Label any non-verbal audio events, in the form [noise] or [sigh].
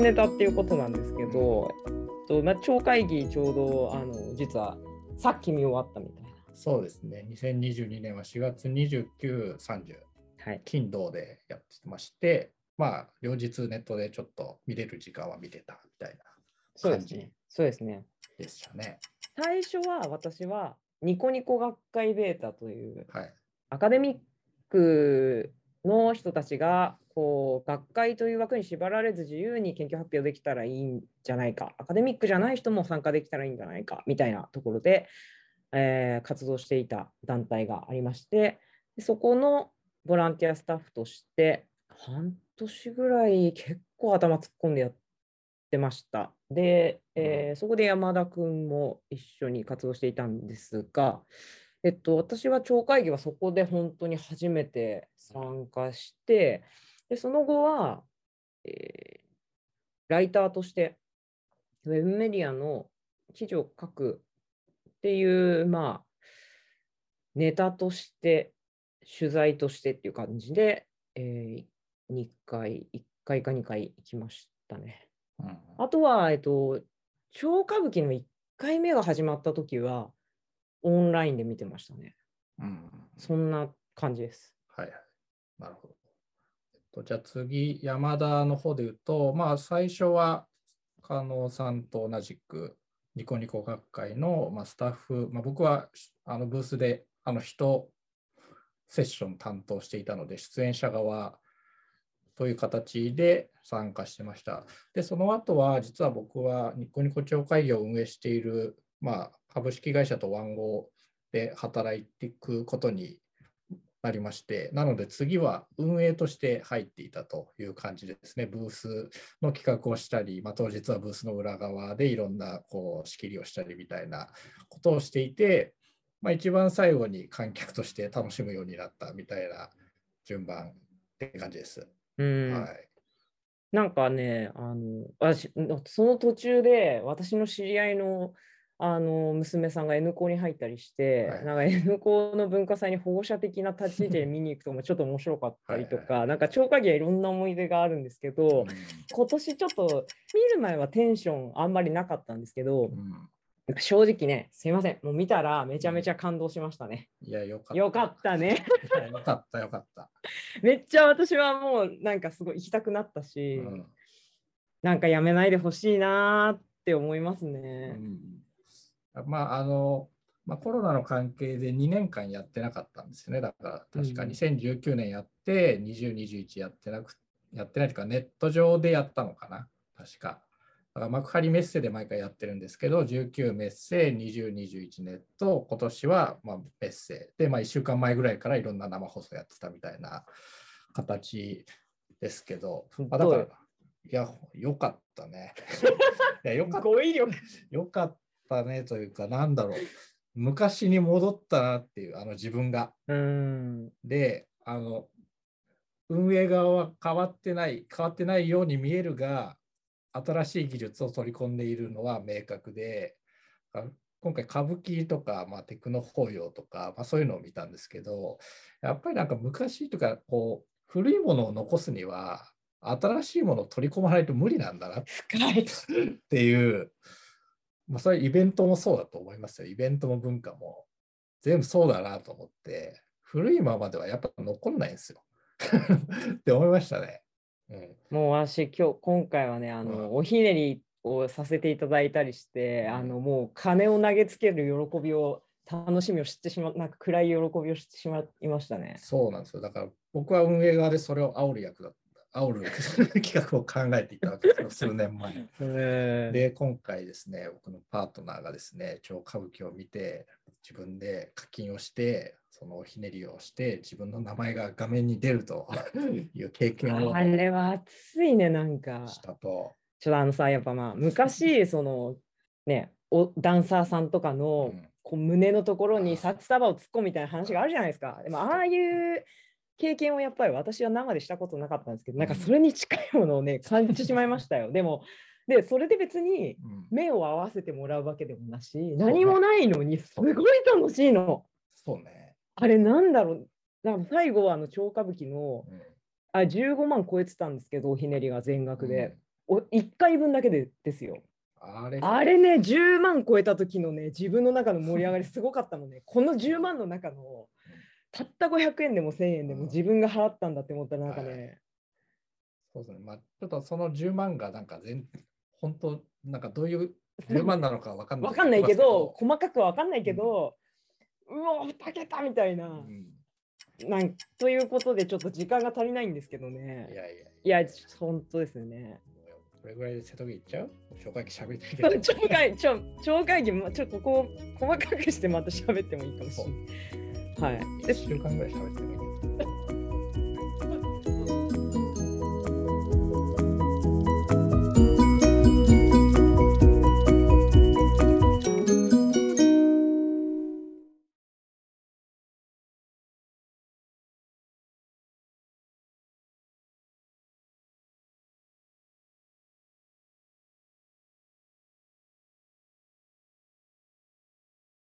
時ネタっていうことなんですけど、とまあ、超会議ちょうどあの実はさっき見終わったみたいな。そうですね。2022年は4月29、30、はい、金土でやってまして、まあ、両日ネットでちょっと見れる時間は見れたみたいな感じそうですね。そうですね。でしたね。最初は私はニコニコ学会ベータというはい。アカデミックの人たちがこう学会という枠に縛られず自由に研究発表できたらいいんじゃないかアカデミックじゃない人も参加できたらいいんじゃないかみたいなところで、えー活動していた団体がありましてそこのボランティアスタッフとして半年ぐらい結構頭突っ込んでやってました。で、えーそこで山田君も一緒に活動していたんですが、えっと、私は町会議はそこで本当に初めて参加して、でその後は、えーライターとしてウェブメディアの記事を書くっていう、まあ、ネタとして、取材としてっていう感じで、え2回、1回か2回行きましたね。うんあとは、えっと、超歌舞伎の1回目が始まった時は、オンラインで見てましたね。うんそんな感じです。はいはい。なるほど。えっと、じゃあ次、山田の方で言うと、まあ最初は、加納さんと同じく、ニコニコ学会の、まあ、スタッフ、まあ、僕はあのブースであの人セッション担当していたので、出演者側という形で参加してました。で、その後は、実は僕はニコニコ町会議を運営している、まあ、株式会社とワンゴで働いていくことになりまして、なので次は運営として入っていたという感じですね。ブースの企画をしたり、まあ、当日はブースの裏側でいろんなこう仕切りをしたりみたいなことをしていて、まあ、一番最後に観客として楽しむようになったみたいな順番って感じです。うん、はい。なんかね、あの私その途中で私の知り合いのあの娘さんが N 校に入ったりして、はいなんか N 校の文化祭に保護者的な立ち位置で見に行くともちょっと面白かったりとはいか、なんか超会議はいろんな思い出があるんですけど、今年ちょっと見る前はテンションあんまりなかったんですけど、うん正直ね、すいません、もう見たらめちゃめちゃ感動しましたね。いや、よかった。よかったね。[laughs] よかった、よかった。めっちゃ私はもうなんかすごい行きたくなったし、うんなんかやめないでほしいなーって思いますうね。んまああのまあ、コロナの関係で2年間やってなかったんですよね。だから確かうん2019年やって、20、21やってなくやってないというか、ネット上でやったのかな、確か。だから幕張メッセで毎回やってるんですけど、19メッセ、20、21ネット、今年はまあメッセで、まあ、1週間前ぐらいからいろんな生放送やってたみたいな形ですけど、まあ、だからいや、よかったね。[laughs] いや、よかった。よかったねというか、なんだろう、昔に戻ったなっていう、あの自分が。うーん。で、あの、運営側は変わってない、変わってないように見えるが、新しい技術を取り込んでいるのは明確で、あ今回歌舞伎とか、まあ、テクノ法要とか、まあ、そういうのを見たんですけど、やっぱりなんか昔とか、こう、古いものを残すには、新しいものを取り込まないと無理なんだな深い。っていう、[laughs] まあ、それイベントもそうだと思いますよ。イベントも文化も全部そうだなと思って、古いままではやっぱ残んないんですよ。[laughs] って思いましたね。うん、もう私、今日、今回はね、あの、うんおひねりをさせていただいたりして、うんあの、もう金を投げつける喜びを、楽しみを知ってしまう、なんか暗い喜びを知ってしまいましたね。そうなんですよ。だから僕は運営側でそれを煽る役だ。煽る [laughs] 企画を考えていたわけですよ、数年前。で、[laughs] で、今回ですね、僕のパートナーがですね、超歌舞伎を見て、自分で課金をして、そのひねりをして、自分の名前が画面に出ると [laughs] いう経験をあれは熱いね、なんか。したと。ちょっとあのさ、やっぱまあ、昔、その、ね、おダンサーさんとかの、うんこう胸のところに札束を突っ込むみたいな話があるじゃないですか。でも、ああいう経験をやっぱり私は生でしたことなかったんですけど、なんかそれに近いものをね、[laughs] 感じてしまいましたよ。でも、で、それで別にうん目を合わせてもらうわけでもなし、何もないのに、すごい楽しいの。そうね。あれ、なんだろう。だから最後はあの超歌舞伎のうんあ15万超えてたんですけど、ひねりが全額で。お1回分だけでですよ。あれあれね、10万超えた時のね、自分の中の盛り上がりすごかったのね。この10万の中の、たった500円でも1000円でも自分が払ったんだって思ったら、なんかね、そうですね。まあ、ちょっとその10万がなんか全、本当、なんかどういう10万なのかわかんない。わかんないけど、細かくはわかんないけど、うわ、2桁みたいな。うん、なんということで、ちょっと時間が足りないんですけどね。いやいやいや、本当ですね。これぐらいで瀬戸際行っちゃう？紹介しゃべりたいけど。超会ちょ超会議、まちょここ細かくしてまた喋ってもいいかもしれない。はい。1週間ぐらい喋ってもいい。